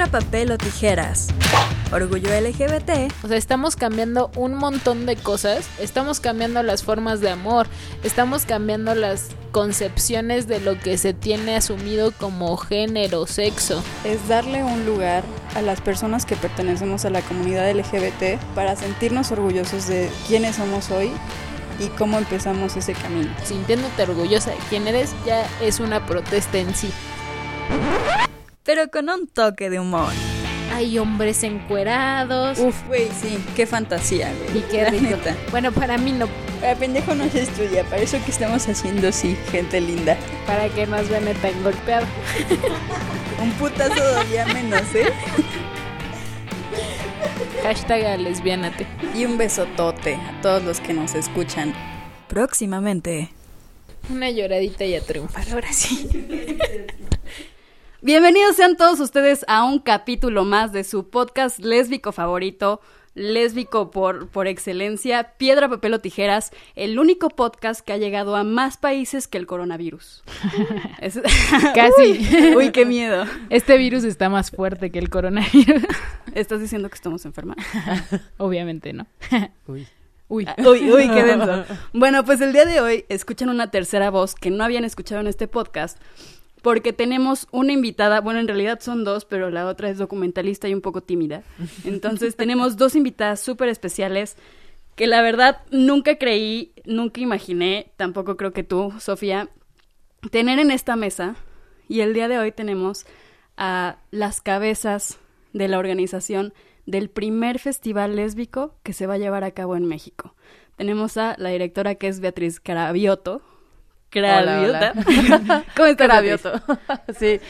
Piedra, papel o tijeras. Orgullo LGBT. O sea, estamos cambiando un montón de cosas. Estamos cambiando las formas de amor. Estamos cambiando las concepciones de lo que se tiene asumido como género, sexo. Es darle un lugar a las personas que pertenecemos a la comunidad LGBT para sentirnos orgullosos de quiénes somos hoy y cómo empezamos ese camino. Sintiéndote orgullosa de quién eres ya es una protesta en sí. Pero con un toque de humor. Hay hombres encuerados. Uf, güey, sí, qué fantasía, güey. Y qué La rico. neta. Bueno, para mí no. Para pendejo no se estudia, para eso que estamos haciendo, sí, gente linda. Para que nos vean tan golpeado. Un putazo todavía menos, ¿eh? Hashtag lesbianate. Y un besotote a todos los que nos escuchan. Próximamente. Una lloradita y a triunfar, ahora sí. Bienvenidos sean todos ustedes a un capítulo más de su podcast lésbico favorito, lésbico por, por excelencia, Piedra, Papel o Tijeras, el único podcast que ha llegado a más países que el coronavirus. Es- Casi. Uy, uy, qué miedo. Este virus está más fuerte que el coronavirus. ¿Estás diciendo que estamos enfermas? Obviamente, ¿no? Uy. Uy. Ah, Uy, uy, qué denso. Bueno, pues el día de hoy escuchan una tercera voz que no habían escuchado en este podcast porque tenemos una invitada, bueno, en realidad son dos, pero la otra es documentalista y un poco tímida. Entonces tenemos dos invitadas súper especiales que la verdad nunca creí, nunca imaginé, tampoco creo que tú, Sofía, tener en esta mesa. Y el día de hoy tenemos a las cabezas de la organización del primer festival lésbico que se va a llevar a cabo en México. Tenemos a la directora que es Beatriz Carabioto. Craviotta. ¿Cómo estás, Cravioto. sí,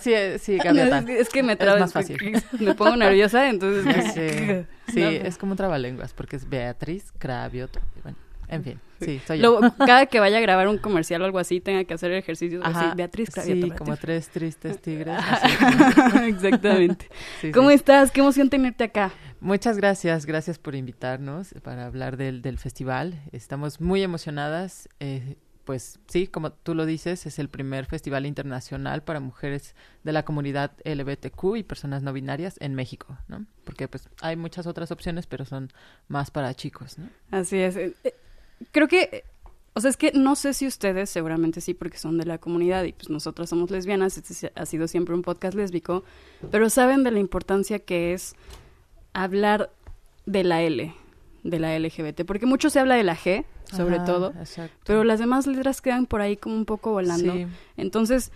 sí, sí, gaviota. No, es, que- es me Es traba, más fácil. Me pongo nerviosa, entonces... Sí, sí, No. es como un trabalenguas, porque es Beatriz Cravioto. Bueno, en fin, sí, soy yo. Luego, cada que vaya a grabar un comercial o algo así, tenga que hacer ejercicios así. Ajá, Beatriz Cravioto. Sí, como tres tristes tigres. así. Exactamente. Sí, ¿Cómo sí. estás? Qué emoción tenerte acá. Muchas gracias, gracias por invitarnos para hablar del, del festival. Estamos muy emocionadas. eh, pues sí, como tú lo dices, es el primer festival internacional para mujeres de la comunidad LGBTQ y personas no binarias en México, ¿no? Porque pues hay muchas otras opciones, pero son más para chicos, ¿no? Así es. Eh, eh, Creo que, eh, o sea, es que no sé si ustedes, seguramente sí, porque son de la comunidad y pues nosotras somos lesbianas, este ha sido siempre un podcast lésbico, pero saben de la importancia que es hablar de la L, de la LGBT, porque mucho se habla de la G, sobre Ajá, todo, Exacto. pero las demás letras quedan por ahí como un poco volando. Sí. Entonces,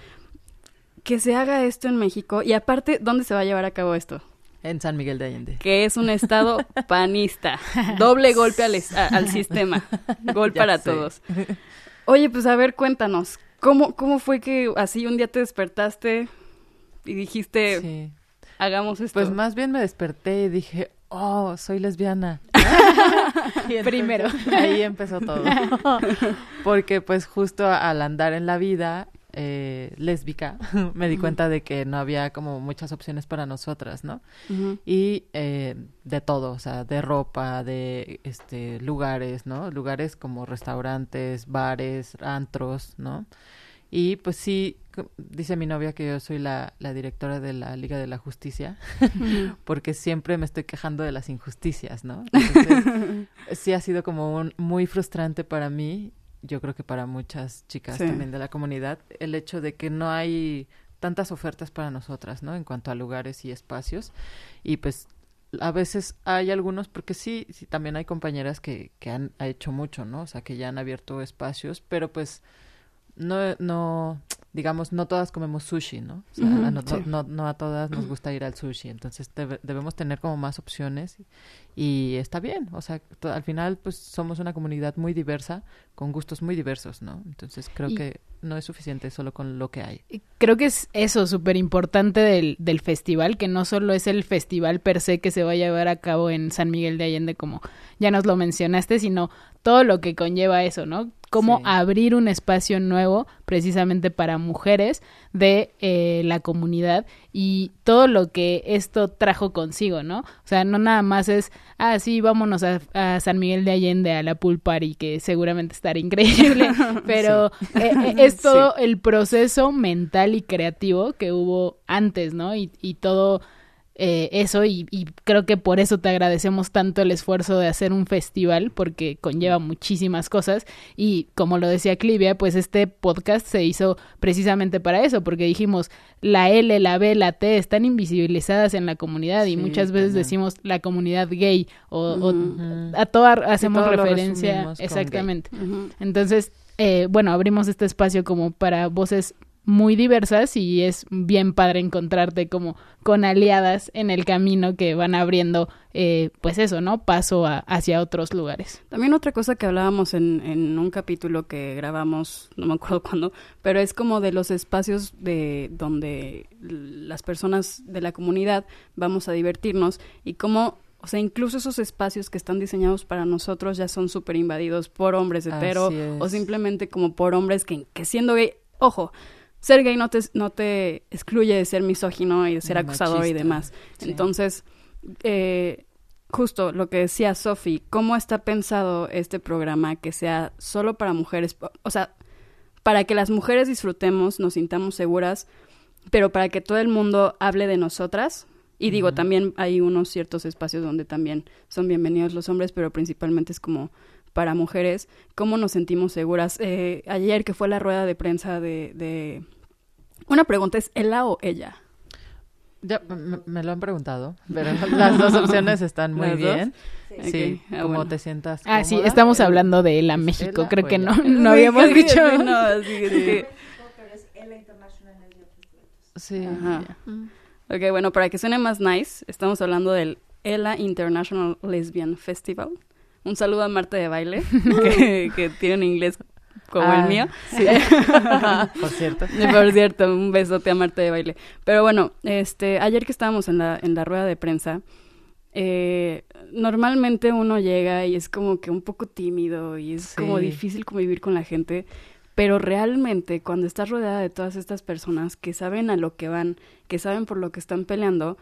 que se haga esto en México y aparte, ¿dónde se va a llevar a cabo esto? En San Miguel de Allende. que es un estado panista. Doble golpe al, es- a- al sistema. Gol para sé. todos. Oye, pues a ver, cuéntanos. ¿Cómo, ¿Cómo fue que así un día te despertaste y dijiste, Sí. hagamos esto? Pues más bien me desperté y dije, oh, soy lesbiana. Y entonces, Primero. Ahí empezó todo. Porque pues justo al andar en la vida eh, lésbica, me di cuenta de que no había como muchas opciones para nosotras, ¿no? Y eh, de todo, o sea, de ropa, de este lugares, ¿no? Lugares como restaurantes, bares, antros, ¿no? Y pues sí, dice mi novia que yo soy la, la directora de la Liga de la Justicia, porque siempre me estoy quejando de las injusticias, ¿no? Entonces, sí ha sido como un, muy frustrante para mí, yo creo que para muchas chicas Sí. también de la comunidad, el hecho de que no hay tantas ofertas para nosotras, ¿no? En cuanto a lugares y espacios. Y pues a veces hay algunos, porque sí, sí también hay compañeras que, que han ha hecho mucho, ¿no? O sea, que ya han abierto espacios, pero pues no, no, digamos, no todas comemos sushi, ¿no? O sea, no, sí. no, no a todas nos gusta ir al sushi, entonces debe- debemos tener como más opciones y está bien, o sea, al final pues somos una comunidad muy diversa, con gustos muy diversos, ¿no? Entonces creo Y- que no es suficiente solo con lo que hay. Creo que es eso súper importante del, del festival, que no solo es el festival per se que se va a llevar a cabo en San Miguel de Allende, como ya nos lo mencionaste, sino todo lo que conlleva eso, ¿no? Cómo Sí. abrir un espacio nuevo precisamente para mujeres de eh, la comunidad y todo lo que esto trajo consigo, ¿no? O sea, no nada más es, ah, sí, vámonos a, a San Miguel de Allende a la pool party, que seguramente estará increíble, pero eh, eh, es todo el proceso mental y creativo que hubo antes, ¿no? Y, y todo eh, eso y, y creo que por eso te agradecemos tanto el esfuerzo de hacer un festival porque conlleva muchísimas cosas. Y como lo decía Clivia pues este podcast se hizo precisamente para eso porque dijimos la L, la B, la T están invisibilizadas en la comunidad y muchas veces decimos la comunidad gay o, o a toda hacemos referencia exactamente. Entonces, eh, bueno, abrimos este espacio como para voces muy diversas y es bien padre encontrarte como con aliadas en el camino que van abriendo, eh, pues eso, ¿no? Paso a- hacia otros lugares. También otra cosa que hablábamos en, en un capítulo que grabamos, no me acuerdo cuándo, pero es como de los espacios de donde las personas de la comunidad vamos a divertirnos y cómo, o sea, incluso esos espacios que están diseñados para nosotros ya son súper invadidos por hombres hetero o simplemente como por hombres que, que siendo gay, ojo, ser gay no te, no te excluye de ser misógino y de ser acosador y demás. Sí. Entonces, eh, justo lo que decía Sofi, ¿cómo está pensado este programa que sea solo para mujeres? O sea, para que las mujeres disfrutemos, nos sintamos seguras, pero para que todo el mundo hable de nosotras. Y digo, también hay unos ciertos espacios donde también son bienvenidos los hombres, pero principalmente es como para mujeres, ¿cómo nos sentimos seguras? Eh, ayer que fue la rueda de prensa de, de... Una pregunta es, ¿ella o ella? Ya, me, me lo han preguntado, pero las dos opciones están muy bien. Sí, Ok, ah, como bueno. te sientas Ah, sí, cómoda, estamos el- hablando de la ¿es México, creo que no, ella? no Sí, habíamos que dicho. sí, no, así es que- Sí. Ajá. Mm. Ok, bueno, para que suene más nice, estamos hablando del ELA International Lesbian Festival. Un saludo a Marta de Baile, que, que tiene un inglés como Ah, el mío. Sí. Por cierto. Y Por cierto, un besote a Marta de Baile. Pero bueno, este, ayer que estábamos en la, en la rueda de prensa, eh, normalmente uno llega y es como que un poco tímido y es como difícil convivir con la gente. Pero realmente, cuando estás rodeada de todas estas personas que saben a lo que van, que saben por lo que están peleando,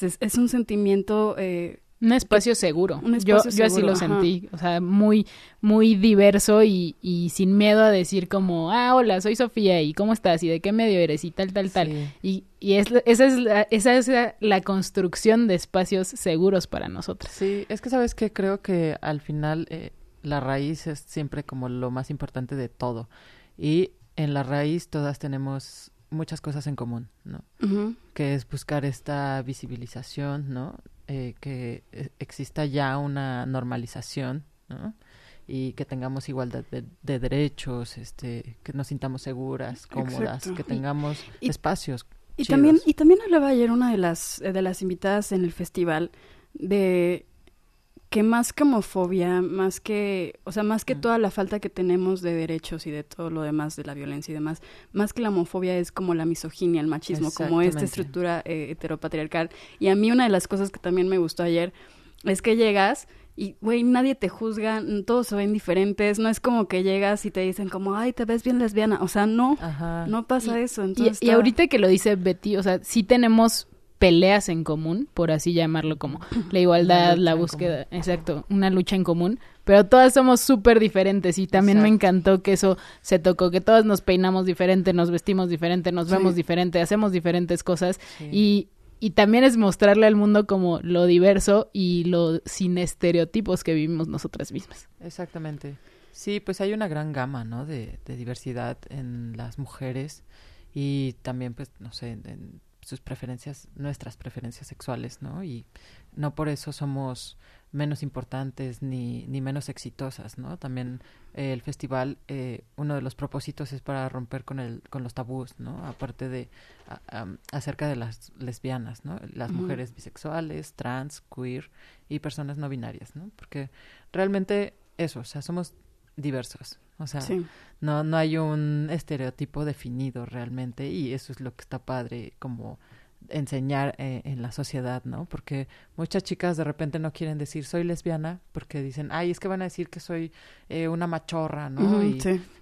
es, es un sentimiento eh, Un espacio seguro. Un yo, espacio yo así seguro, lo ajá. sentí, o sea, muy, muy diverso y, y sin miedo a decir como, ah, hola, soy Sofía y cómo estás y de qué medio eres y tal, tal, tal. Sí. Y, y es, esa, es la, esa es la, construcción de espacios seguros para nosotras. Sí, es que sabes que creo que al final eh, la raíz es siempre como lo más importante de todo. Y en la raíz todas tenemos muchas cosas en común, ¿no? Que es buscar esta visibilización, ¿no? Eh, que eh, exista ya una normalización, ¿no? Y que tengamos igualdad de, de derechos, este, que nos sintamos seguras, cómodas, Exacto. que Y- tengamos y- espacios. Y chidos. también, y también hablaba ayer una de las, eh, de las invitadas en el festival de que más que homofobia, más que, o sea, más que toda la falta que tenemos de derechos y de todo lo demás, de la violencia y demás, más que la homofobia es como la misoginia, el machismo, como esta estructura eh, heteropatriarcal. Y a mí una de las cosas que también me gustó ayer es que llegas y, güey, nadie te juzga, todos se ven diferentes, no es como que llegas y te dicen como, ay, te ves bien lesbiana, o sea, no, Ajá. no pasa Y- eso. Y, Entonces y está- ahorita que lo dice Betty, o sea, sí tenemos peleas en común, por así llamarlo, como la igualdad, la búsqueda, exacto, una lucha en común, pero todas somos súper diferentes y también me encantó que eso se tocó, que todas nos peinamos diferente, nos vestimos diferente, nos Sí. vemos diferente, hacemos diferentes cosas Sí. y, y también es mostrarle al mundo como lo diverso y lo sin estereotipos que vivimos nosotras mismas. Exactamente. Sí, pues hay una gran gama, ¿no? De, de diversidad en las mujeres y también, pues, no sé, en, en sus preferencias, nuestras preferencias sexuales, ¿no? Y no por eso somos menos importantes ni, ni menos exitosas, ¿no? También eh, el festival, eh, uno de los propósitos es para romper con el con los tabús, ¿no? Aparte de a- acerca de las lesbianas, ¿no? Las mujeres bisexuales, trans, queer y personas no binarias, ¿no? Porque realmente eso, o sea, somos diversos, o sea, Sí. no no hay un estereotipo definido realmente y eso es lo que está padre como enseñar eh, en la sociedad, ¿no? Porque muchas chicas de repente no quieren decir soy lesbiana porque dicen, ay, es que van a decir que soy eh, una machorra, ¿no? y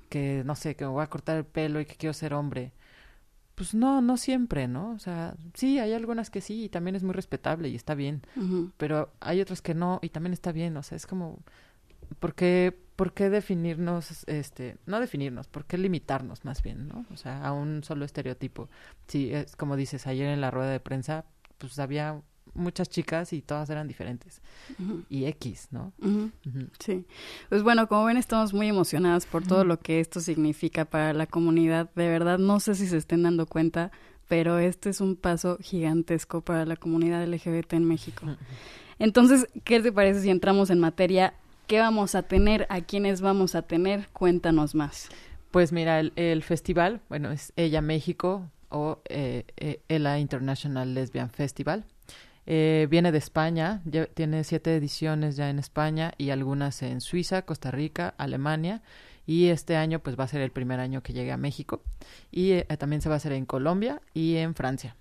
que, no sé, que me voy a cortar el pelo y que quiero ser hombre. Pues no, no siempre, ¿no? O sea, sí, hay algunas que sí y también es muy respetable y está bien, pero hay otras que no y también está bien, o sea, es como, ¿por qué, ¿por qué definirnos, este, no definirnos, por qué limitarnos más bien, ¿no? O sea, a un solo estereotipo. Sí, es como dices, ayer en la rueda de prensa, pues había muchas chicas y todas eran diferentes. Y X, ¿no? Sí. Pues bueno, como ven, estamos muy emocionadas por todo lo que esto significa para la comunidad. De verdad, no sé si se estén dando cuenta, pero este es un paso gigantesco para la comunidad LGBT en México. Entonces, ¿qué te parece si entramos en materia ¿Qué vamos a tener? ¿A quiénes vamos a tener? Cuéntanos más. Pues mira, el, festival, bueno, es Ella México o eh, eh, Ella International Lesbian Festival. Eh, viene de España, ya tiene siete ediciones ya en España y algunas en Suiza, Costa Rica, Alemania. Y este año pues va a ser el primer año que llegue a México. Y también se va a hacer en Colombia y en Francia.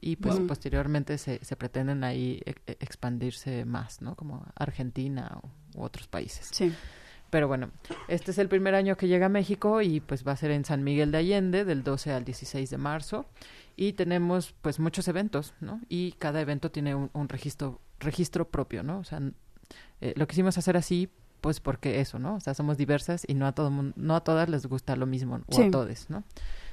Y pues posteriormente se, se pretenden ahí e, expandirse más, ¿no? Como Argentina o otros países. Sí. Pero bueno, este es el primer año que llega a México y pues va a ser en San Miguel de Allende del 12 al 16 de marzo y tenemos pues muchos eventos, ¿no? Y cada evento tiene un, registro registro propio, ¿no? O sea, eh, lo quisimos hacer así pues porque eso, ¿no? O sea, somos diversas y no a todo no a todas les gusta lo mismo o a todos, ¿no?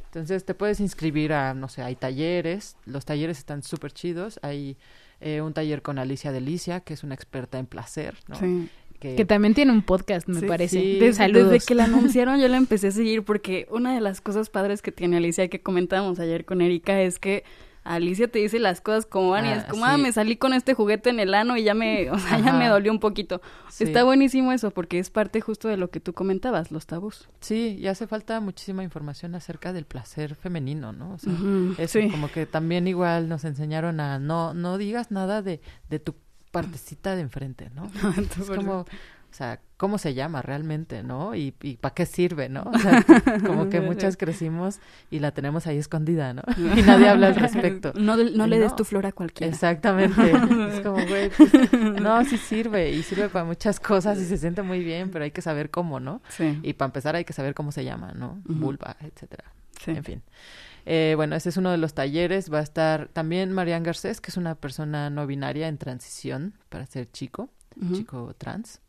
Entonces te puedes inscribir a, no sé, hay talleres, los talleres están súper chidos, hay eh, un taller con Alicia Delicia, que es una experta en placer, ¿no? Sí. Que, también tiene un podcast, me parece. Sí. Desde, que la anunciaron yo la empecé a seguir porque una de las cosas padres que tiene Alicia que comentábamos ayer con Erika es que Alicia te dice las cosas como van y es ah, como, ah, me salí con este juguete en el ano y ya me, o sea, ya me dolió un poquito. Está buenísimo eso porque es parte justo de lo que tú comentabas, los tabús. Sí, y hace falta muchísima información acerca del placer femenino, ¿no? O sea, eso como que también igual nos enseñaron a no, no digas nada de, de tu partecita de enfrente, ¿no? es como, o sea, ¿cómo se llama realmente, no? Y, y ¿para qué sirve, no? O sea, como que muchas crecimos y la tenemos ahí escondida, ¿no? Y nadie habla al respecto. No, no le des tu flor a cualquiera. Exactamente. es como, güey, pues, no, sí sirve y sirve para muchas cosas y se siente muy bien, pero hay que saber cómo, ¿no? Sí. Y para empezar hay que saber cómo se llama, ¿no? Vulva, etcétera. Sí. En fin. Eh, bueno, ese es uno de los talleres. Va a estar también Marian Garcés, que es una persona no binaria en transición para ser chico, chico trans,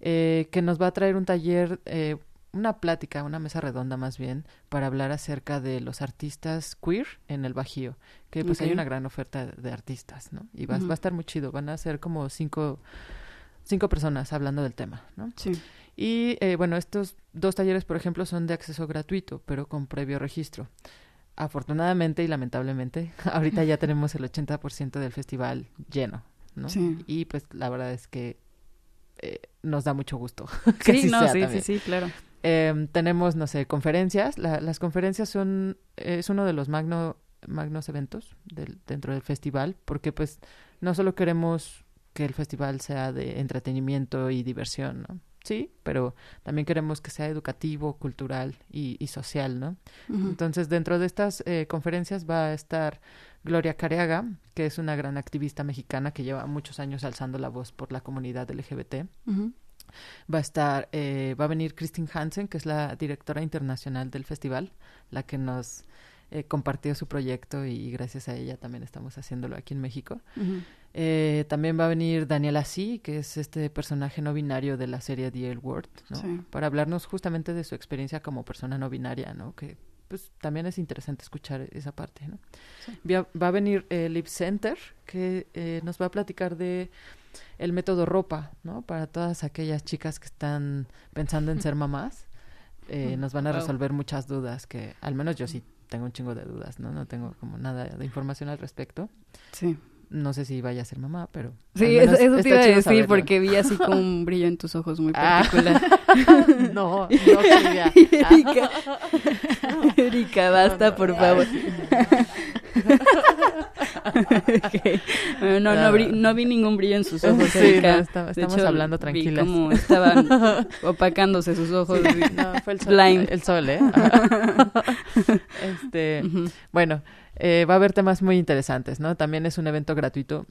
eh, que nos va a traer un taller, eh, una plática, una mesa redonda más bien, para hablar acerca de los artistas queer en el Bajío, que pues hay una gran oferta de artistas, ¿no? Y va, va a estar muy chido. Van a ser como cinco cinco personas hablando del tema, ¿no? Sí. Y eh, bueno, estos dos talleres, por ejemplo, son de acceso gratuito, pero con previo registro afortunadamente y lamentablemente, ahorita ya tenemos el 80% del festival lleno, ¿no? Sí. Y pues la verdad es que eh, nos da mucho gusto. que sí, no, sí, sí, sí, claro. Em, tenemos, no sé, conferencias. las conferencias son, es uno de los magno, magnos eventos del, dentro del festival, porque pues no solo queremos que el festival sea de entretenimiento y diversión, ¿no? Sí, pero también queremos que sea educativo, cultural y, social, ¿no? Entonces, dentro de estas eh, conferencias va a estar Gloria Careaga, que es una gran activista mexicana que lleva muchos años alzando la voz por la comunidad LGBT. Va a estar, eh, va a venir Christine Hansen, que es la directora internacional del festival, la que nos eh, compartió su proyecto y gracias a ella también estamos haciéndolo aquí en México. Eh, también va a venir Daniela Sí, que es este personaje no binario de la serie The L Word, ¿no? Para hablarnos justamente de su experiencia como persona no binaria, ¿no? Que pues también es interesante escuchar esa parte, ¿no? Va, a venir eh, Lip Center, que eh, nos va a platicar de el método ropa, ¿no? Para todas aquellas chicas que están pensando en ser mamás. Eh, nos van a resolver muchas dudas que al menos yo sí tengo un chingo de dudas, ¿no? No tengo como nada de información al respecto. Sí. No sé si vaya a ser mamá, pero... Sí, eso, te iba a decir porque vi así como un brillo en tus ojos muy ah. particular. no, no. Erika, Erika, basta, por favor. no, no, no, vi ningún brillo en sus ojos. Sí, estamos hablando tranquilas. Vi como estaban opacándose sus ojos. no, fue el sol, el sol ¿eh? este, Bueno, eh, va a haber temas muy interesantes, ¿no? También es un evento gratuito.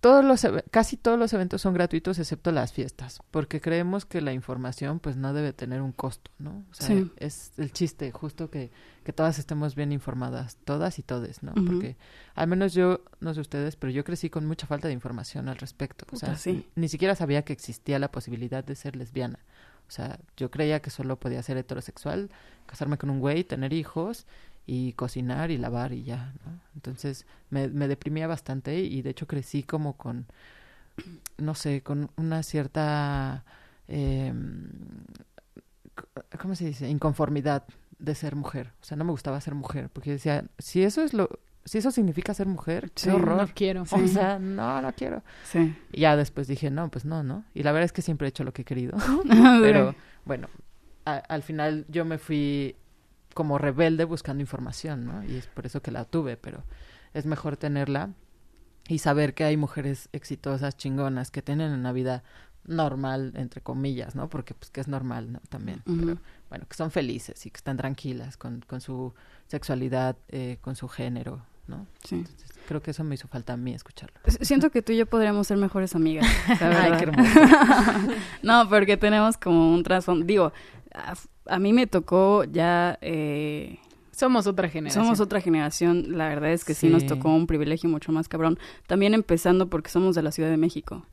Todos los casi todos los eventos son gratuitos excepto las fiestas porque creemos que la información pues no debe tener un costo no o sea es el chiste justo que, que todas estemos bien informadas todas y todes no porque al menos yo no sé ustedes pero yo crecí con mucha falta de información al respecto. O sea ni siquiera sabía que existía la posibilidad de ser lesbiana. O sea yo creía que solo podía ser heterosexual casarme con un güey tener hijos y cocinar y lavar y ya, ¿no? Entonces me, me deprimía bastante y de hecho crecí como con, no sé, con una cierta, eh, ¿cómo se dice? Inconformidad de ser mujer. O sea, no me gustaba ser mujer porque decía, si eso es lo, si eso significa ser mujer, qué horror. No quiero. O sea, no, no quiero. Sí. Y ya después dije, no, pues no, ¿no? Y la verdad es que siempre he hecho lo que he querido. Pero bueno, al final yo me fui como rebelde buscando información, ¿no? Y es por eso que la tuve, pero es mejor tenerla y saber que hay mujeres exitosas, chingonas, que tienen una vida normal, entre comillas, ¿no? Porque pues que es normal, ¿no? También. Pero bueno, que son felices y que están tranquilas con, con su sexualidad, eh, con su género, ¿no? Sí. creo que eso me hizo falta a mí escucharlo. Siento que tú y yo podríamos ser mejores amigas. Ay, qué hermoso. no, porque tenemos como un trasfondo. Digo, a, mí me tocó ya... Eh, somos otra generación. Somos otra generación. La verdad es que sí. nos tocó un privilegio mucho más cabrón. También empezando porque somos de la Ciudad de México.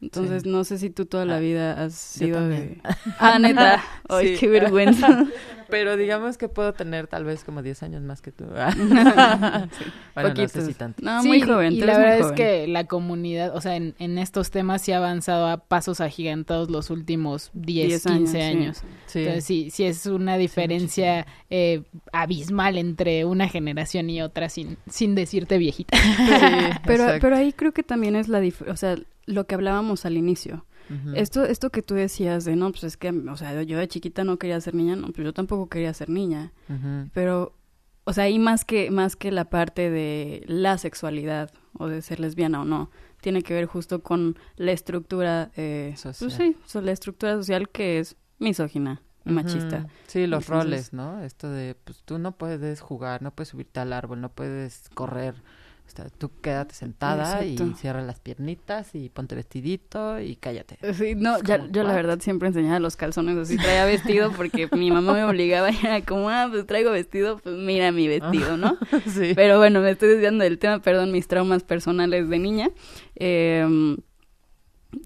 Entonces, no sé si tú toda la ah, vida has sido de... Ah, neta. Ay, qué vergüenza. Pero digamos que puedo tener tal vez como 10 años más que tú. bueno, no sé si tanto. No, muy joven. Y la verdad es que la comunidad, o sea, en, en, estos temas sí ha avanzado a pasos agigantados los últimos 10, 15 años. Entonces, sí, sí es una diferencia eh, abismal entre una generación y otra sin, sin decirte viejita. pero, pero ahí creo que también es la diferencia, o sea, lo que hablábamos al inicio. Esto, esto que tú decías de, no, pues es que, o sea, yo de chiquita no quería ser niña, no, pues yo tampoco quería ser niña. Pero, o sea, ahí más que, más que la parte de la sexualidad o de ser lesbiana o no, tiene que ver justo con la estructura, eh, pues social. Pues sí, la estructura social que es misógina. machista. Sí, los roles, ¿no? Esto de, pues tú no puedes jugar, no puedes subirte al árbol, no puedes correr, tú quédate sentada y cierra las piernitas y ponte vestidito y cállate. Sí, no, yo la verdad siempre enseñaba los calzones así, traía vestido porque mi mamá me obligaba y era como, ah, pues traigo vestido, pues mira mi vestido, ¿no? sí. Pero bueno, me estoy desviando del tema, perdón, mis traumas personales de niña. Eh,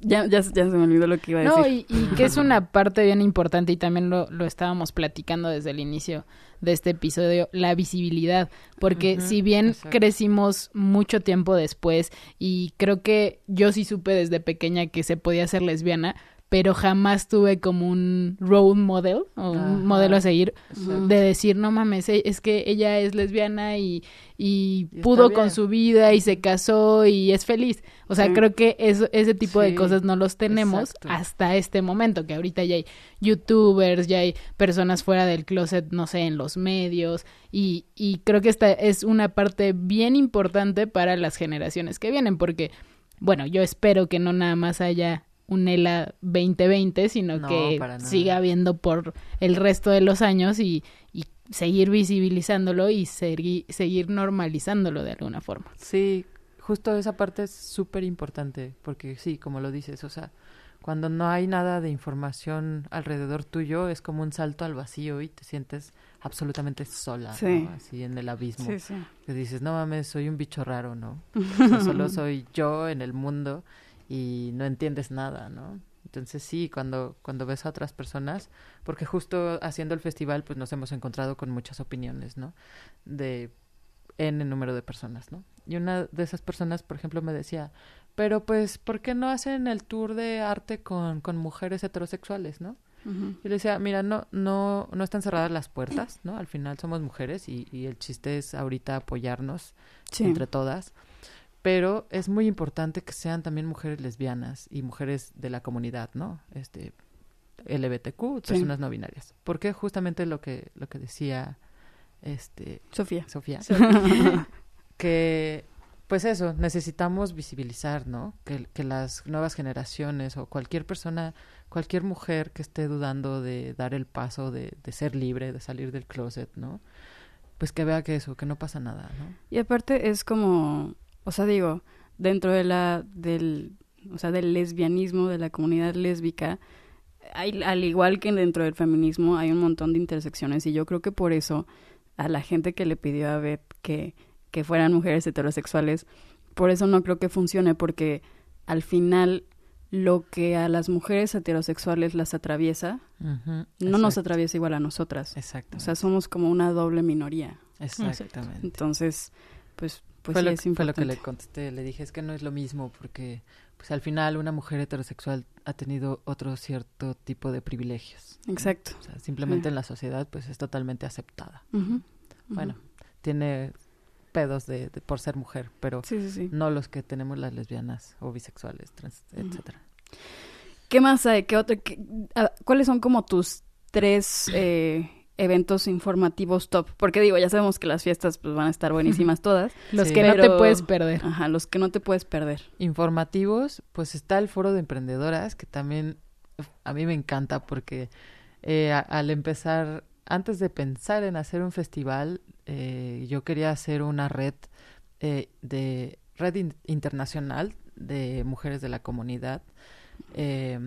ya, ya, ya, se me olvidó lo que iba a decir. No, y, que es una parte bien importante y también lo, lo, estábamos platicando desde el inicio de este episodio, la visibilidad. Porque si bien crecimos mucho tiempo después y creo que yo sí supe desde pequeña que se podía ser lesbiana, pero jamás tuve como un role model o un modelo a seguir de decir, no mames, e, es que ella es lesbiana y, y, pudo con su vida y se casó y es feliz. O sea, creo que eso, ese tipo de cosas no los tenemos hasta este momento, que ahorita ya hay youtubers, ya hay personas fuera del closet, no sé, en los medios y, y creo que esta es una parte bien importante para las generaciones que vienen, porque, bueno, yo espero que no nada más haya un ELA 2020, sino que siga habiendo por el resto de los años y, y seguir visibilizándolo y seguir, seguir normalizándolo de alguna forma. Sí, justo esa parte es súper importante, porque sí, como lo dices, o sea, cuando no hay nada de información alrededor tuyo, es como un salto al vacío y te sientes absolutamente sola, así en el abismo. Que dices, no mames, soy un bicho raro, ¿no? solo soy yo en el mundo y no entiendes nada, ¿no? Entonces sí, cuando, cuando ves a otras personas, porque justo haciendo el festival, pues nos hemos encontrado con muchas opiniones, ¿no? De N número de personas, ¿no? Y una de esas personas, por ejemplo, me decía, pero pues, ¿por qué no hacen el tour de arte con, con mujeres heterosexuales, ¿no? Y le decía, mira, no, no, no están cerradas las puertas, ¿no? Al final somos mujeres y, y el chiste es ahorita apoyarnos entre todas pero es muy importante que sean también mujeres lesbianas y mujeres de la comunidad, ¿no? Este LGBTQ, personas no binarias. Porque justamente lo que lo que decía este Sofía. Sofía. que pues eso, necesitamos visibilizar, ¿no? Que, que las nuevas generaciones o cualquier persona, cualquier mujer que esté dudando de dar el paso de, de ser libre, de salir del closet, ¿no? Pues que vea que eso, que no pasa nada, ¿no? Y aparte es como, o sea, digo, dentro de la, del, o sea, del lesbianismo, de la comunidad lésbica, hay, al igual que dentro del feminismo, hay un montón de intersecciones y yo creo que por eso a la gente que le pidió a Beth que que fueran mujeres heterosexuales. Por eso no creo que funcione, porque al final lo que a las mujeres heterosexuales las atraviesa, no nos atraviesa igual a nosotras. Exacto. O sea, somos como una doble minoría. Exactamente. Entonces, pues, pues fue, sí lo, es fue lo que le contesté. Le dije, es que no es lo mismo porque pues al final una mujer heterosexual ha tenido otro cierto tipo de privilegios. Exacto. O sea, simplemente en la sociedad pues es totalmente aceptada. Bueno, tiene pedos de, de- por ser mujer, pero Sí, sí, sí. no los que tenemos las lesbianas o bisexuales, trans, Ujú. etcétera. ¿Qué más hay? ¿Qué otro, qué- ¿Cuáles son como tus tres eh, eventos informativos top? Porque digo, ya sabemos que las fiestas pues van a estar buenísimas todas. Los Sí. que no te puedes perder. Ajá, los que no te puedes perder. Informativos, pues está el foro de emprendedoras, que también a mí me encanta porque eh, a- al empezar, antes de pensar en hacer un festival, eh, yo quería hacer una red eh, de red in- internacional de mujeres de la comunidad, eh,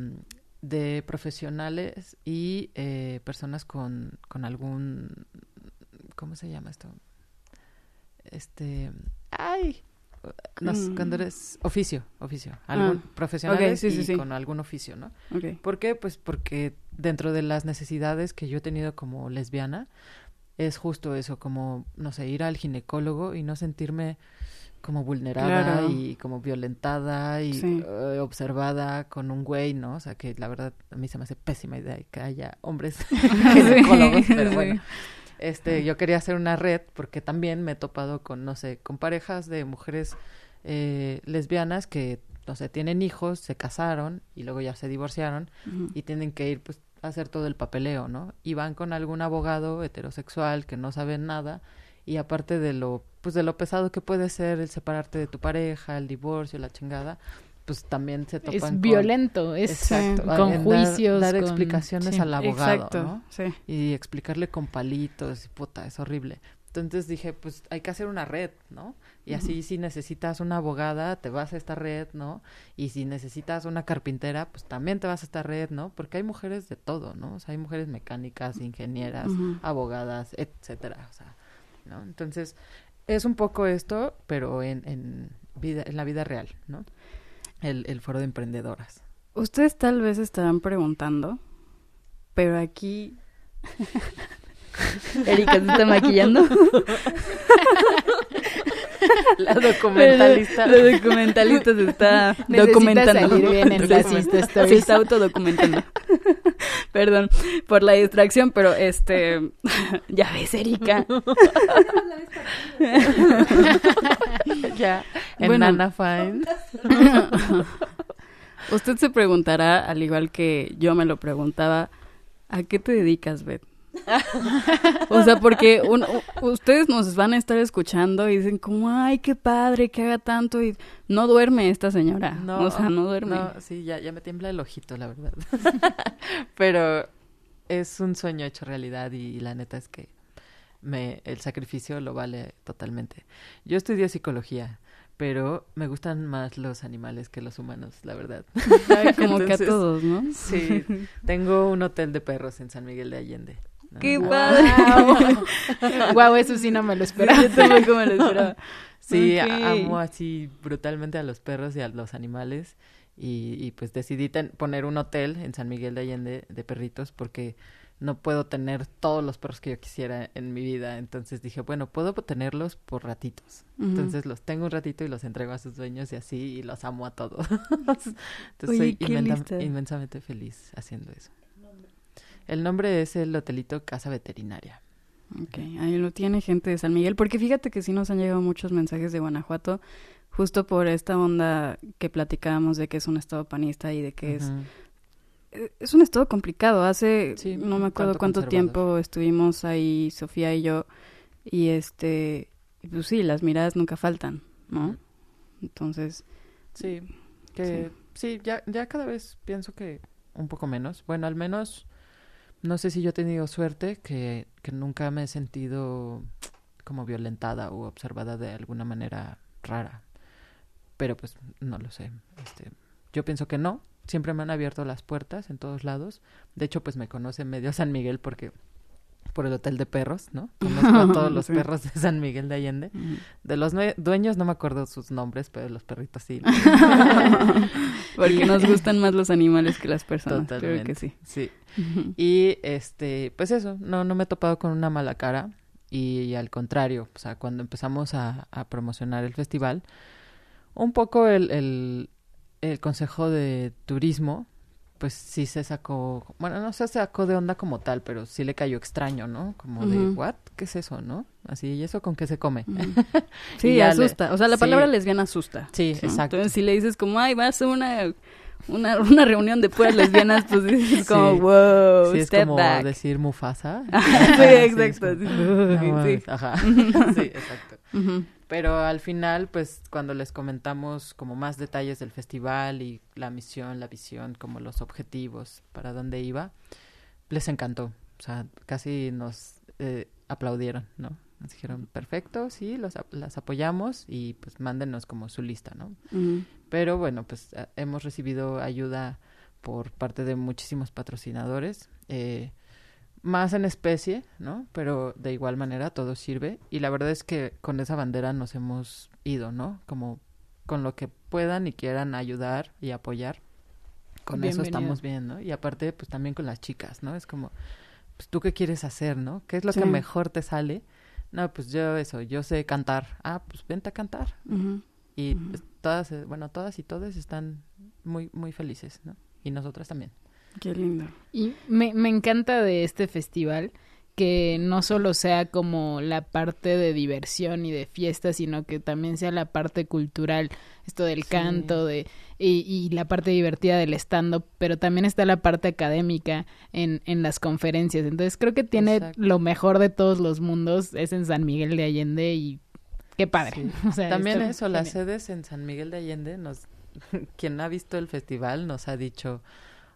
de profesionales y eh, personas con, con algún, ¿cómo se llama esto? Este, ay, no, Mm. cuando eres oficio, oficio, algún Ah, profesionales sí, y sí. con algún oficio, ¿no? Ok. ¿Por qué? Pues porque dentro de las necesidades que yo he tenido como lesbiana, es justo eso, como, no sé, ir al ginecólogo y no sentirme como vulnerada Claro. y como violentada y Sí. eh, observada con un güey, ¿no? O sea, que la verdad a mí se me hace pésima idea que haya hombres ginecólogos, pero bueno. Este, yo quería hacer una red porque también me he topado con, no sé, con parejas de mujeres eh, lesbianas que, no sé, tienen hijos, se casaron y luego ya se divorciaron y tienen que ir pues a hacer todo el papeleo, ¿no? Y van con algún abogado heterosexual que no sabe nada y aparte de lo pues de lo pesado que puede ser el separarte de tu pareja, el divorcio, la chingada, pues también se topan Es con- violento, es Exacto, con dar- juicios. dar, con- explicaciones sí. al abogado, Exacto, ¿no? sí. y explicarle con palitos y puta, es horrible. Entonces dije, pues hay que hacer una red, ¿no? Y así si necesitas una abogada, te vas a esta red, ¿no? Y si necesitas una carpintera, pues también te vas a esta red, ¿no? Porque hay mujeres de todo, ¿no? O sea, hay mujeres mecánicas, ingenieras, abogadas, etcétera, o sea, ¿no? Entonces, es un poco esto, pero en, en vida, en la vida real, ¿no? El, el foro de emprendedoras. Ustedes tal vez estarán preguntando, pero aquí... Erika se está maquillando. La documentalista. La documentalista se está Necesita documentando. salir bien en Se está autodocumentando. Perdón por la distracción, pero este... ya ves, Erika. ya, en Bueno. Nana Fine. Usted se preguntará, al igual que yo me lo preguntaba, ¿a qué te dedicas, Beth? O sea, porque un- ustedes nos van a estar escuchando y dicen como, ay, qué padre que haga tanto y no duerme esta señora. No, o sea, no duerme. No, sí, ya, ya me tiembla el ojito, la verdad. Pero es un sueño hecho realidad y, la neta es que me, el sacrificio lo vale totalmente. Yo estudié psicología, pero me gustan más los animales que los humanos, la verdad. Ay, como que a todos, ¿no? Sí, tengo un hotel de perros en San Miguel de Allende. ¡Qué Ah, padre! Guau, eso sí no me lo esperaba. Yo tampoco me lo esperaba. Sí, amo así brutalmente a los perros y a los animales. Y, y pues decidí ten- poner un hotel en San Miguel de Allende de perritos porque no puedo tener todos los perros que yo quisiera en mi vida. Entonces dije, bueno, puedo tenerlos por ratitos. Entonces los tengo un ratito y los entrego a sus dueños y así y los amo a todos. Entonces Oye, soy inmensamente feliz haciendo eso. El nombre es el hotelito Casa Veterinaria. Ok, ahí lo tiene gente de San Miguel, porque fíjate que sí nos han llegado muchos mensajes de Guanajuato, justo por esta onda que platicábamos de que es un estado panista y de que es eh, es un estado complicado. Hace Sí, no me acuerdo cuánto tiempo estuvimos ahí Sofía y yo y este pues sí, las miradas nunca faltan, ¿no? Entonces, Sí, que sí, ya, ya cada vez pienso que un poco menos. Bueno, al menos no sé si yo he tenido suerte que, que nunca me he sentido como violentada o observada de alguna manera rara. Pero pues no lo sé. Este, yo pienso que no. Siempre me han abierto las puertas en todos lados. De hecho, pues me conoce medio San Miguel porque por el hotel de perros, ¿no? Conozco a todos los perros de San Miguel de Allende. De los dueños no me acuerdo sus nombres, pero los perritos sí. porque nos gustan más los animales que las personas. Creo Totalmente. que sí. Sí. Y este, pues eso, no, no me he topado con una mala cara. Y, al contrario, o sea, cuando empezamos a, a promocionar el festival, un poco el, el, el consejo de turismo, pues sí se sacó, bueno, no se sacó de onda como tal, pero sí le cayó extraño, ¿no? Como de. ¿what? ¿Qué es eso, no? Así, ¿y eso con qué se come? Sí, le- asusta. O sea, la sí. palabra lesbiana asusta. Sí, ¿no? exacto. Entonces, si le dices como, ay, vas a una, una, una reunión de puras lesbianas, pues dices como, Sí. wow, sí, es step como back. decir Mufasa. sí, exacto. como, sí. Ajá. sí, exacto. Ujú. Pero al final, pues cuando les comentamos como más detalles del festival y la misión, la visión, como los objetivos, para dónde iba, les encantó. O sea, casi nos eh, aplaudieron, ¿no? Nos dijeron, perfecto, sí, los, las apoyamos y pues mándenos como su lista, ¿no? Pero bueno, pues hemos recibido ayuda por parte de muchísimos patrocinadores, eh, más en especie, ¿no? Pero de igual manera todo sirve y la verdad es que con esa bandera nos hemos ido, ¿no? Como con lo que puedan y quieran ayudar y apoyar. Con eso estamos bien, ¿no? Y aparte, pues también con las chicas, ¿no? Es como, pues tú qué quieres hacer, ¿no? ¿Qué es lo Sí. que mejor te sale? No, pues yo eso, yo sé cantar. Ah, pues vente a cantar. Y Ujú. pues, todas, eh, bueno, todas y todos están muy, muy felices, ¿no? Y nosotras también. Qué lindo. Y me, me encanta de este festival que no solo sea como la parte de diversión y de fiesta, sino que también sea la parte cultural, esto del Sí. canto de, y, y la parte divertida del stand-up, pero también está la parte académica en, en las conferencias. Entonces creo que tiene Exacto. lo mejor de todos los mundos, es en San Miguel de Allende y qué padre. Sí. O sea, También eso, las sedes en San Miguel de Allende, nos, quien ha visto el festival nos ha dicho,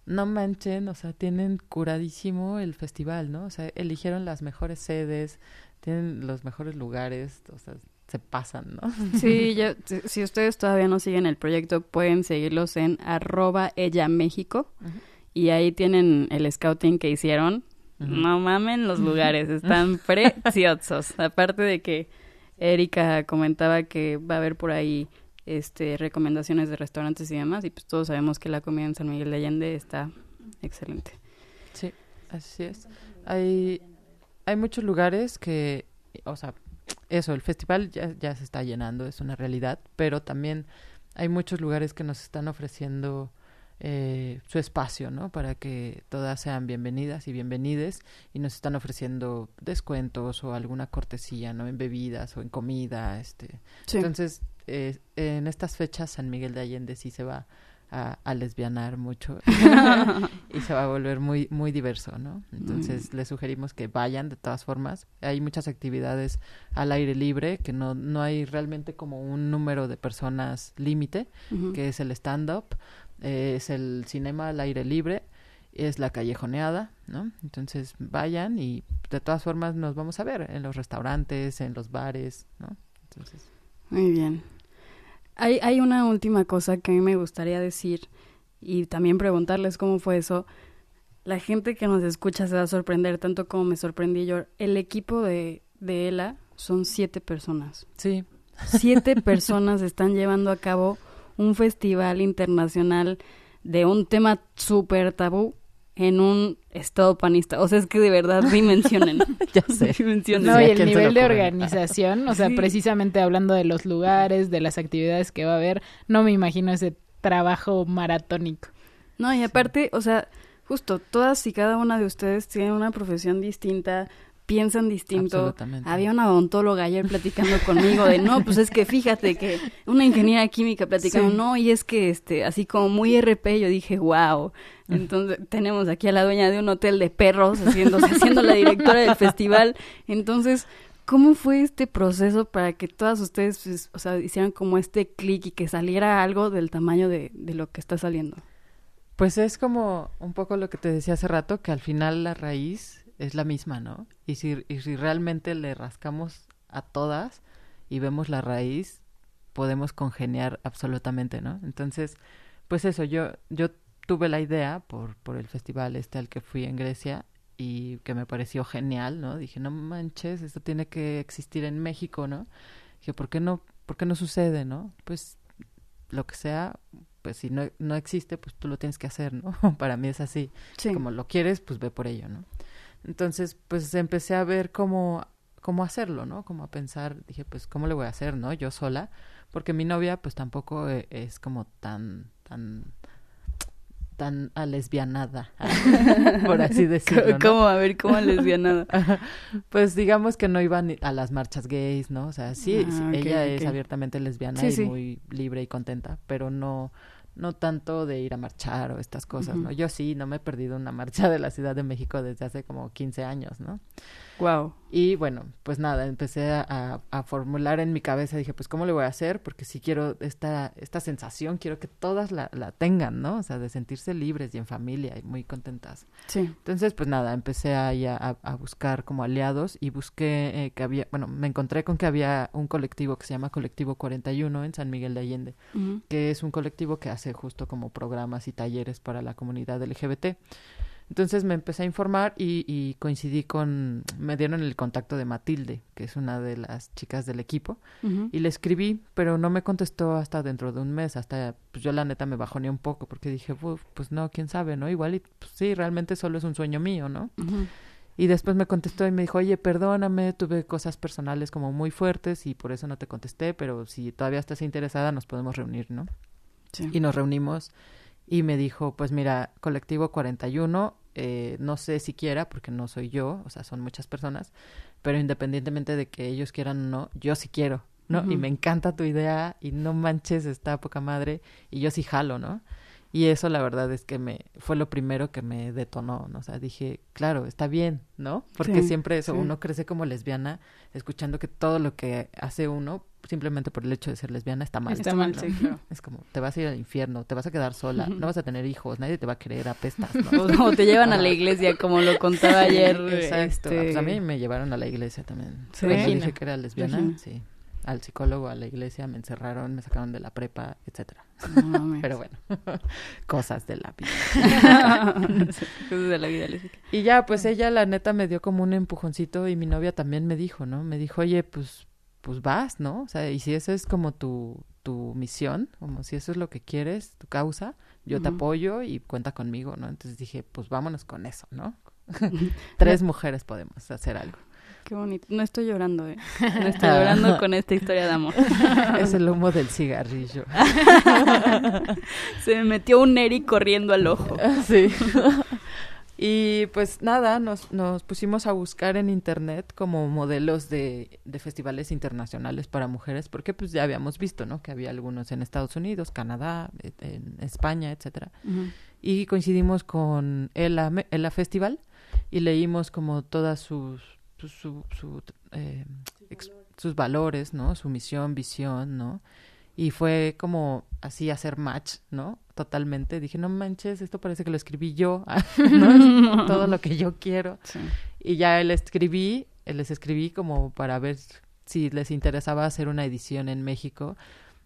no manchen, o sea, tienen curadísimo el festival, ¿no? O sea, eligieron las mejores sedes, tienen los mejores lugares, o sea, se pasan, ¿no? Sí, ya, si- ustedes todavía no siguen el proyecto, pueden seguirlos en arroba ella México y ahí tienen el scouting que hicieron. No mamen los lugares, están preciosos. Aparte de que Erika comentaba que va a haber por ahí este recomendaciones de restaurantes y demás, y pues todos sabemos que la comida en San Miguel de Allende está excelente. Sí, así es. Hay, hay muchos lugares que, o sea, eso, el festival ya, ya se está llenando, es una realidad, pero también hay muchos lugares que nos están ofreciendo eh, su espacio, ¿no? Para que todas sean bienvenidas y bienvenides y nos están ofreciendo descuentos o alguna cortesía, ¿no? En bebidas o en comida, este. Sí. Entonces, eh, en estas fechas San Miguel de Allende sí se va a, a lesbianar mucho y se va a volver muy muy diverso, ¿no? Entonces les sugerimos que vayan de todas formas. Hay muchas actividades al aire libre que no no hay realmente como un número de personas límite, que es el stand up, es el cinema al aire libre, es la callejoneada, ¿no? Entonces vayan y de todas formas nos vamos a ver en los restaurantes, en los bares, ¿no? Entonces Muy bien. Hay, hay una última cosa que a mí me gustaría decir y también preguntarles cómo fue eso. La gente que nos escucha se va a sorprender tanto como me sorprendí yo. El equipo de, de ELA son siete personas. sí, Siete personas están llevando a cabo un festival internacional de un tema súper tabú en un estado panista. O sea, es que de verdad dimensionen. ya sé. dimensionen. No, y ¿a el nivel de organización, o sea, Sí. precisamente hablando de los lugares, de las actividades que va a haber, no me imagino ese trabajo maratónico. No, y aparte, o sea, justo todas y cada una de ustedes tienen una profesión distinta, piensan distinto. Había una odontóloga ayer platicando conmigo de, no, pues es que fíjate que una ingeniera química platicando, Sí. no, y es que este, así como muy RP, yo dije, wow. Entonces, tenemos aquí a la dueña de un hotel de perros haciéndose, siendo la directora del festival. Entonces, ¿Cómo fue este proceso para que todas ustedes, pues, o sea, hicieran como este clic y que saliera algo del tamaño de, de lo que está saliendo? Pues es como un poco lo que te decía hace rato, que al final la raíz es la misma, ¿no? Y si, y si realmente le rascamos a todas y vemos la raíz, podemos congeniar absolutamente, ¿no? Entonces, pues eso, yo, yo tuve la idea por, por el festival este al que fui en Grecia y que me pareció genial, ¿no? Dije, no manches, esto tiene que existir en México, ¿no? Dije, ¿por qué no, por qué no sucede, no? Pues lo que sea, pues si no, no existe, pues tú lo tienes que hacer, ¿no? Para mí es así. Sí. Como lo quieres, pues ve por ello, ¿no? Entonces, pues empecé a ver cómo, cómo hacerlo, ¿no? Como a pensar, dije, pues, ¿cómo le voy a hacer, no? Yo sola, porque mi novia, pues, tampoco e- es como tan, tan, tan alesbianada, por así decirlo, ¿no? ¿Cómo? A ver, ¿cómo lesbianada? Pues digamos que no iba ni a las marchas gays, ¿no? O sea, sí, Ah, ella es abiertamente lesbiana Sí, y sí. muy libre y contenta, pero no no tanto de ir a marchar o estas cosas, ¿no? Yo sí, no me he perdido una marcha de la Ciudad de México desde hace como 15 años, ¿no? Wow. Y bueno, pues nada, empecé a, formular en mi cabeza, dije, pues, ¿cómo le voy a hacer? Porque si quiero esta, esta sensación, quiero que todas la, la tengan, ¿no? O sea, de sentirse libres y en familia y muy contentas. Sí. Entonces, pues nada, empecé ahí a, a- a buscar como aliados y busqué eh, que había, bueno, me encontré con que había un colectivo que se llama Colectivo 41 en San Miguel de Allende, que es un colectivo que hace justo como programas y talleres para la comunidad LGBT. Entonces me empecé a informar y, y coincidí con, me dieron el contacto de Matilde, que es una de las chicas del equipo, y le escribí, pero no me contestó hasta dentro de un mes, hasta pues yo la neta me bajoné un poco porque dije, "Uf, pues no, quién sabe, ¿no? Igual y pues, sí, realmente solo es un sueño mío, ¿no? Y después me contestó y me dijo, oye, perdóname, tuve cosas personales como muy fuertes y por eso no te contesté, pero si todavía estás interesada nos podemos reunir, ¿no? Sí. Y nos reunimos y me dijo, pues mira, colectivo 41, eh, no sé si quiera, porque no soy yo, o sea, son muchas personas, pero independientemente de que ellos quieran o no, yo sí quiero, ¿no? Y me encanta tu idea y no manches, está poca madre y yo sí jalo, ¿no? Y eso la verdad es que me fue lo primero que me detonó, ¿no? O sea, dije, claro, está bien, ¿no? Porque Sí, siempre eso, sí. uno crece como lesbiana escuchando que todo lo que hace uno, simplemente por el hecho de ser lesbiana, está mal. Está mal, sí, claro. Es como, te vas a ir al infierno, te vas a quedar sola, no vas a tener hijos, nadie te va a querer, apestas, ¿no? O, o te llevan a la iglesia, como lo contaba ayer. Exacto. este, Pues a mí me llevaron a la iglesia también. Sí. Cuando dije que era lesbiana, Regina. sí. Al psicólogo, a la iglesia, me encerraron, me sacaron de la prepa, etcétera. no. Pero bueno, cosas de la vida. Cosas de la vida. Y ya, pues ella la neta me dio como un empujoncito y mi novia también me dijo, ¿no? Me dijo, oye, pues, pues vas, ¿no? O sea, y si esa es como tu, tu misión, como si eso es lo que quieres, tu causa, yo te apoyo y cuenta conmigo, ¿no? Entonces dije, pues vámonos con eso, ¿no? Tres mujeres podemos hacer algo. Qué bonito. No estoy llorando, ¿eh? No estoy llorando con esta historia de amor. es el humo del cigarrillo. Se me metió un Eri corriendo al ojo. Sí. Y pues nada, nos, nos pusimos a buscar en internet como modelos de, de festivales internacionales para mujeres, porque pues ya habíamos visto, ¿no? Que había algunos en Estados Unidos, Canadá, e- en España, etcétera. Y coincidimos con Me- Ela Festival y leímos como todas sus, pues, su, su, eh, ex- sus valores, ¿no? Su misión, visión, ¿no? Y fue como así hacer match, ¿no? Totalmente. Dije, no manches, esto parece que lo escribí yo, ¿no? Es todo lo que yo quiero. Sí. Y ya le escribí, eh, les escribí como para ver si les interesaba hacer una edición en México.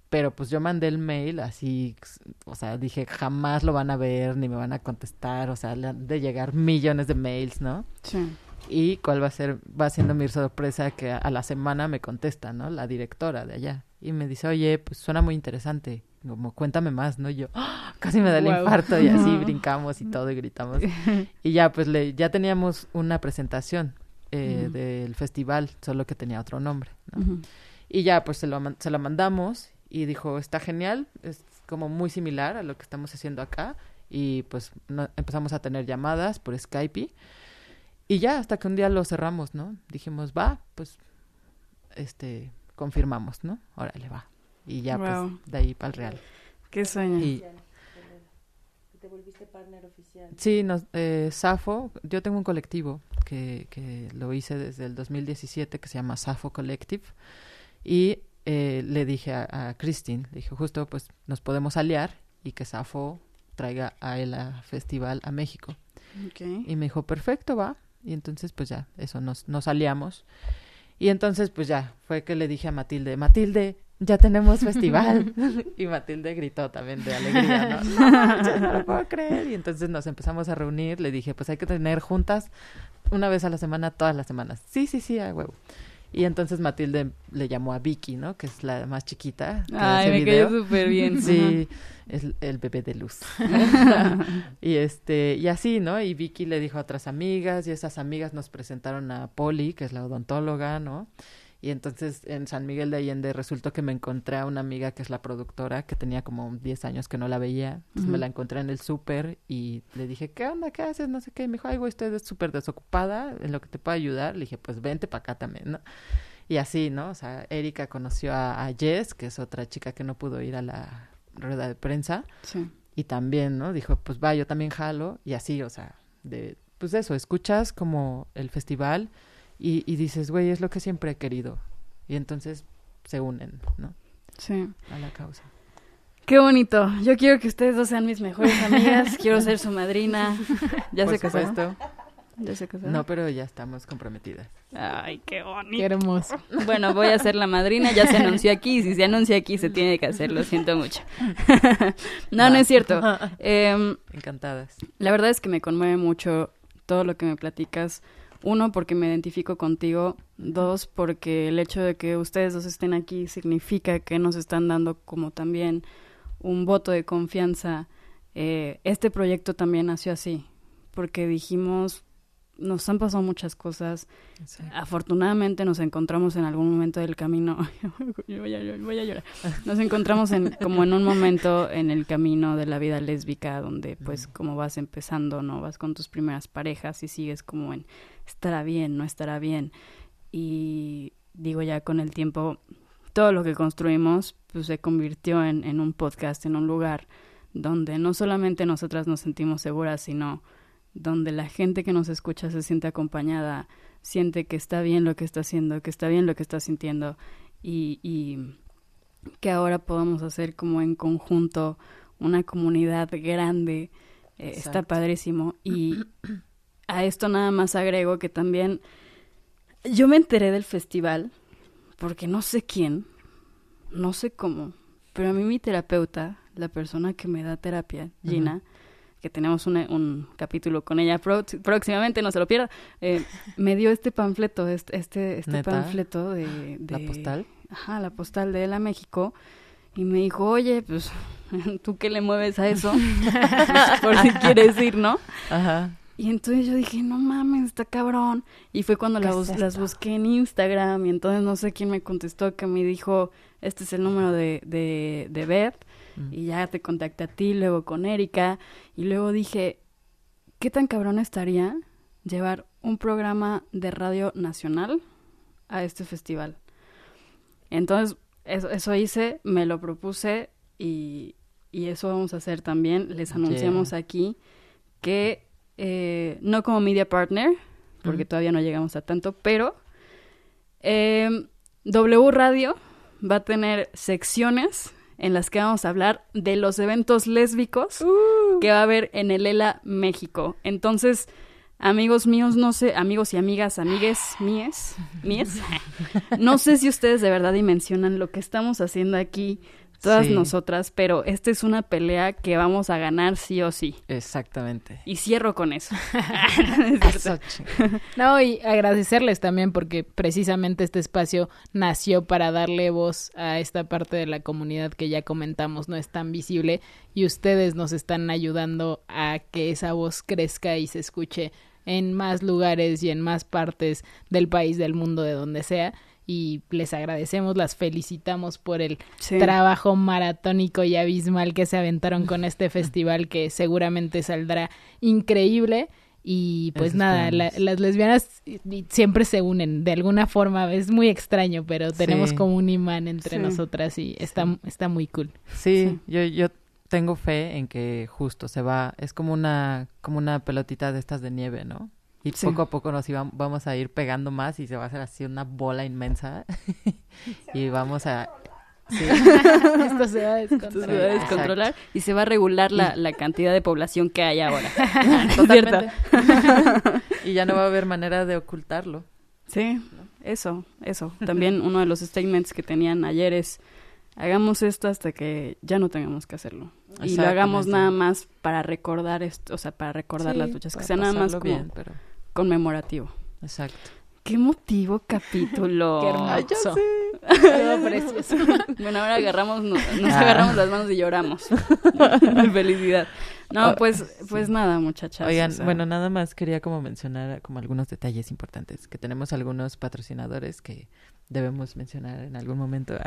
Pero pues yo mandé el mail así, o sea, dije, jamás lo van a ver ni me van a contestar, o sea, le han de llegar millones de mails, ¿no? Sí. Y cuál va a ser, va siendo mi sorpresa que a, la semana me contesta, ¿no? La directora de allá. Y me dice, oye, pues suena muy interesante, como cuéntame más, ¿no? Y yo, ¡ah! casi me da el Guau. infarto y así brincamos y todo y gritamos. Y ya, pues le, ya teníamos una presentación eh, del festival, solo que tenía otro nombre, ¿no? Y ya, pues se, lo, se la mandamos y dijo, está genial, es como muy similar a lo que estamos haciendo acá. Y pues no- empezamos a tener llamadas por Skype. Y ya, hasta que un día lo cerramos, ¿no? Dijimos, va, pues, este, confirmamos, ¿no? Órale, va. Y ya, pues, de ahí para el real. Qué sueño. Y te volviste partner oficial. Sí, nos, eh, Safo, yo tengo un colectivo que, que lo hice desde el 2017 que se llama Safo Collective y eh, le dije a, a Christine, le dije justo pues nos podemos aliar y que Safo traiga a el festival a México. Okay. Y me dijo, perfecto, va. Y entonces pues ya, eso, nos, nos aliamos. Y entonces pues ya, fue que le dije a Matilde, Matilde, ya tenemos festival. y Matilde gritó también de alegría, ¿no? No, no lo puedo creer. Y entonces nos empezamos a reunir. Le dije, pues hay que tener juntas una vez a la semana, todas las semanas. Sí, sí, sí, a huevo. Y entonces Matilde le llamó a Vicky, ¿no? Que es la más chiquita. que Ay, hace me video. cayó súper bien. Sí, es el bebé de luz. y este, y así, ¿no? Y Vicky le dijo a otras amigas, y esas amigas nos presentaron a Polly, que es la odontóloga, ¿no? Y entonces en San Miguel de Allende resultó que me encontré a una amiga que es la productora, que tenía como 10 años que no la veía. Entonces me la encontré en el súper y le dije, ¿qué onda? ¿Qué haces? No sé qué. Y me dijo, ay, güey, estoy súper desocupada, en lo que te puedo ayudar. Le dije, pues vente para acá también, ¿no? Y así, ¿no? O sea, Erika conoció a, a Jess, que es otra chica que no pudo ir a la rueda de prensa. Sí. Y también, ¿no? Dijo, pues va, yo también jalo. Y así, o sea, de, pues eso, escuchas como el festival y, y dices, güey, es lo que siempre he querido. Y entonces se unen, ¿no? Sí. A la causa. Qué bonito. Yo quiero que ustedes dos sean mis mejores amigas. quiero ser su madrina. ¿Ya Por se casaron? supuesto. ¿Ya se casaron? No, pero ya estamos comprometidas. Ay, qué bonito. Qué hermoso. Bueno, voy a ser la madrina, ya se anunció aquí, si se anuncia aquí se tiene que hacer, lo siento mucho. no, no es cierto. Em, Encantadas. la verdad es que me conmueve mucho todo lo que me platicas. Uno, porque me identifico contigo. Dos, porque el hecho de que ustedes dos estén aquí significa que nos están dando como también un voto de confianza. Eh, este proyecto también nació así, porque dijimos, nos han pasado muchas cosas, afortunadamente nos encontramos en algún momento del camino. Yo voy, a, voy a llorar. Nos encontramos en como en un momento en el camino de la vida lésbica donde pues como vas empezando no vas con tus primeras parejas y sigues como en estará bien no estará bien y digo ya con el tiempo todo lo que construimos pues se convirtió en, en un podcast en un lugar donde no solamente nosotras nos sentimos seguras sino donde la gente que nos escucha se siente acompañada siente que está bien lo que está haciendo, que está bien lo que está sintiendo y, y que ahora podamos hacer como en conjunto una comunidad grande. eh, está padrísimo. Y a esto nada más agrego que también yo me enteré del festival porque no sé quién, no sé cómo, pero a mí mi terapeuta, la persona que me da terapia, Gina, que tenemos un, un capítulo con ella pro- próximamente, no se lo pierda, eh, me dio este panfleto, este, este, este panfleto de, La postal. Ajá, la postal de él a México. Y me dijo, oye, pues, ¿tú qué le mueves a eso? Pues, por si quieres ir, ¿no? Ajá. Y entonces yo dije, no mames, está cabrón. Y fue cuando ¿Qué la es bus- las busqué en Instagram y entonces no sé quién me contestó que me dijo, este es el número de, de, de Beth Mm. y ya te contacté a ti, luego con Erika y luego dije, ¿qué tan cabrón estaría llevar un programa de radio nacional a este festival? Entonces, eso, eso hice, me lo propuse y, y eso vamos a hacer también. Les anunciamos Yeah. aquí que eh, no como media partner, porque todavía no llegamos a tanto, pero eh, W Radio va a tener secciones en las que vamos a hablar de los eventos lésbicos que va a haber en el ELA México. Entonces, amigos míos, no sé, amigos y amigas, amigues, míes, míes, no sé si ustedes de verdad dimensionan lo que estamos haciendo aquí todas Sí. nosotras, pero esta es una pelea que vamos a ganar sí o sí. Exactamente. Y cierro con eso. Eso, No, y agradecerles también porque precisamente este espacio nació para darle voz a esta parte de la comunidad que ya comentamos no es tan visible y ustedes nos están ayudando a que esa voz crezca y se escuche en más lugares y en más partes del país, del mundo, de donde sea. Y les agradecemos, las felicitamos por el Sí. trabajo maratónico y abismal que se aventaron con este festival que seguramente saldrá increíble y pues Eso nada, la- las lesbianas y siempre se unen de alguna forma, es muy extraño, pero tenemos Sí. como un imán entre Sí. nosotras y está, está muy cool. Sí, yo, yo tengo fe en que justo se va, es como una, como una pelotita de estas de nieve, ¿no? Y Sí. poco a poco nos iba- vamos a ir pegando más y se va a hacer así una bola inmensa. y vamos a... Sí, Esto se va a descontrolar. Se va a descontrolar y se va a regular la, la cantidad de población que hay ahora. totalmente. y ya no va a haber manera de ocultarlo. Sí, eso, eso. También uno de los statements que tenían ayer es, hagamos esto hasta que ya no tengamos que hacerlo. Y lo hagamos nada más para recordar esto, o sea, para recordar Sí, las luchas, que sea nada más como bien, pero... conmemorativo. Exacto. Qué emotivo capítulo. Qué hermoso. Ay, ya sé. Todo precioso. Bueno, ahora agarramos, nos, nos Ah. agarramos las manos y lloramos. Felicidad. No, Ah, pues, pues nada, muchachas. Oigan, o sea, bueno, nada más quería como mencionar como algunos detalles importantes, que tenemos algunos patrocinadores que debemos mencionar en algún momento,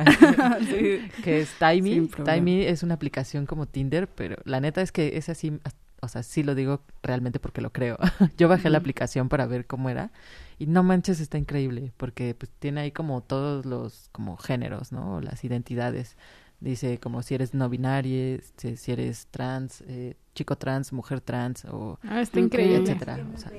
sí. que es Timey. Timey es una aplicación como Tinder, pero la neta es que es así, o sea, sí lo digo realmente porque lo creo. Yo bajé la aplicación para ver cómo era y no manches, está increíble, porque pues tiene ahí como todos los como géneros, ¿no? Las identidades. Dice como si eres no binario, si, eres trans, eh, chico trans, mujer trans o Ah, está increíble. etcétera. O sea,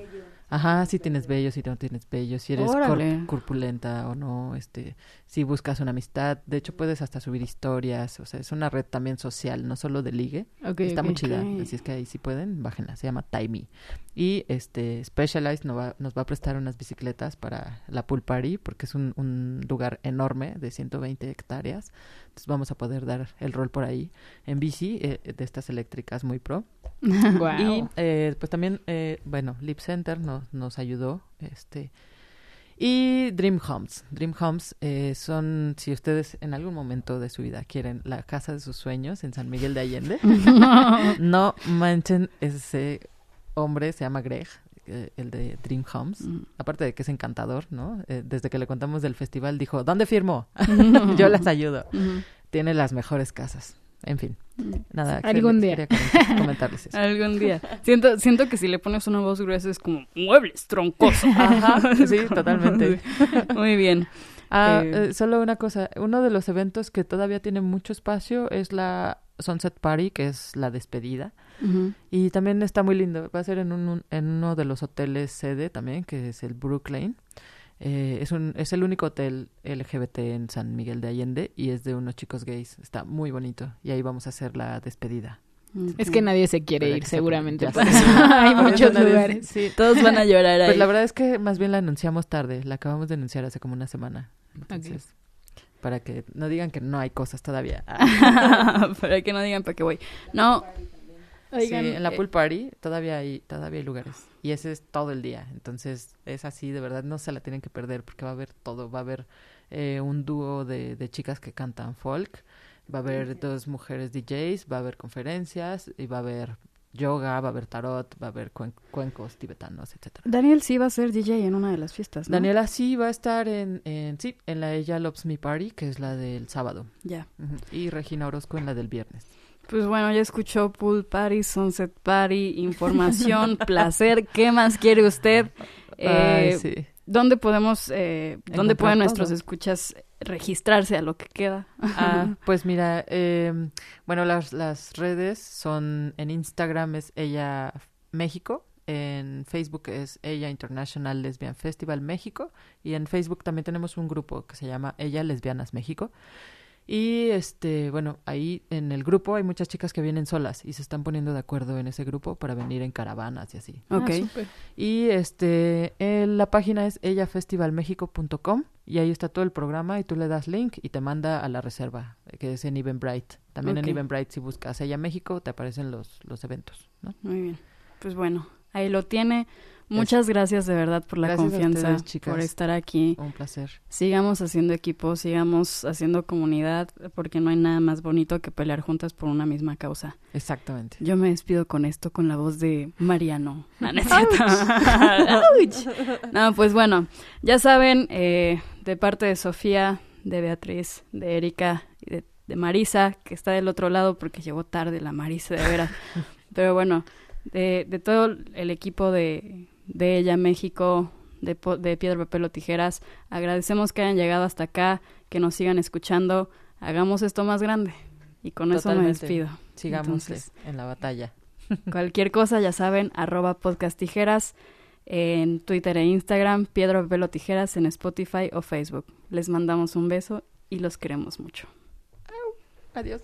ajá, si tienes vello, si no tienes vello, si eres cor- corpulenta o no, este, si buscas una amistad, de hecho puedes hasta subir historias, o sea, es una red también social, no solo de ligue, está muy chida, así es que ahí si pueden, bájenla, se llama Timey. Y este Specialized nos va, nos va a prestar unas bicicletas para la pool party porque es un, un lugar enorme de 120 hectáreas. Entonces vamos a poder dar el rol por ahí en bici eh, de estas eléctricas muy pro. Y eh, pues también, eh, bueno, Lip Center nos, nos ayudó. este Y Dream Homes. Dream Homes eh, son, si ustedes en algún momento de su vida quieren la casa de sus sueños en San Miguel de Allende, no manchen ese hombre, se llama Greg, eh, el de Dream Homes. Mm. Aparte de que es encantador, ¿no? Eh, desde que le contamos del festival dijo, ¿dónde firmo? Yo las ayudo. Tiene las mejores casas. En fin, nada. Algún quería- día. comentar- comentarles eso. Algún día. Siento, siento que si le pones una voz gruesa es como muebles troncosos. Ajá, sí, totalmente. Muy bien. Ah, Eh, eh, solo una cosa, uno de los eventos que todavía tiene mucho espacio es la Sunset Party, que es la despedida. Y también está muy lindo, va a ser en, un, en uno de los hoteles sede también, que es el Brooklyn. Eh, es, un, es el único hotel LGBT en San Miguel de Allende y es de unos chicos gays. Está muy bonito y ahí vamos a hacer la despedida. Es que nadie se quiere Para ir, seguramente. eso. Hay muchos nadie- lugares. Sí, Todos van a llorar ahí. Pues la verdad es que más bien la anunciamos tarde, la acabamos de anunciar hace como una semana. Entonces, para que no digan que no hay cosas todavía. Para que no digan para qué voy. No, Oigan, sí, en la eh, pool party todavía hay todavía hay lugares y ese es todo el día. Entonces, es así, de verdad no se la tienen que perder porque va a haber todo, va a haber eh, un dúo de, de chicas que cantan folk, va a haber dos mujeres DJs, va a haber conferencias y va a haber yoga, va a haber tarot, va a haber cuen- cuencos tibetanos, etcétera. Daniel sí va a ser DJ en una de las fiestas, ¿no? Daniela sí va a estar en, en sí, en la Ella Loves Me Party, que es la del sábado. Ya. Y Regina Orozco en la del viernes. Pues bueno, ya escuchó Pool Party, Sunset Party, información, placer. ¿Qué más quiere usted? Ay, Eh, sí. ¿Dónde podemos, eh, dónde pueden nuestros todo. escuchas registrarse a lo que queda? Ah, pues mira, eh, bueno, las, las redes son, en Instagram es ella México, en Facebook es ella International Lesbian Festival México y en Facebook también tenemos un grupo que se llama Ella Lesbianas México. Y este, bueno, ahí en el grupo hay muchas chicas que vienen solas y se están poniendo de acuerdo en ese grupo para venir en caravanas y así. Ok. ah, súper. Y este, eh, la página es ellafestivalmexico.com y ahí está todo el programa y tú le das link y te manda a la reserva, eh, que es en Eventbrite. También Ok. en Eventbrite si buscas Ella México te aparecen los, los eventos, ¿no? Muy bien. Pues bueno, ahí lo tiene. Muchas gracias de verdad por la Gracias confianza, ustedes, por estar aquí. Un placer. Sigamos haciendo equipo, sigamos haciendo comunidad, porque no hay nada más bonito que pelear juntas por una misma causa. Exactamente. Yo me despido con esto, con la voz de Mariano. No, no es cierto. Ouch. No, pues bueno, ya saben, eh, de parte de Sofía, de Beatriz, de Erika y de, de Marisa, que está del otro lado porque llegó tarde la Marisa, de veras. Pero bueno, de, de todo el equipo de, de ella, México, de, de Piedra, Papel o Tijeras, agradecemos que hayan llegado hasta acá, que nos sigan escuchando. Hagamos esto más grande. Y con eso me despido. Sigamos Entonces, en la batalla. Cualquier cosa, ya saben, arroba podcast tijeras en Twitter e Instagram, Piedra, Papel o Tijeras en Spotify o Facebook. Les mandamos un beso y los queremos mucho. Adiós.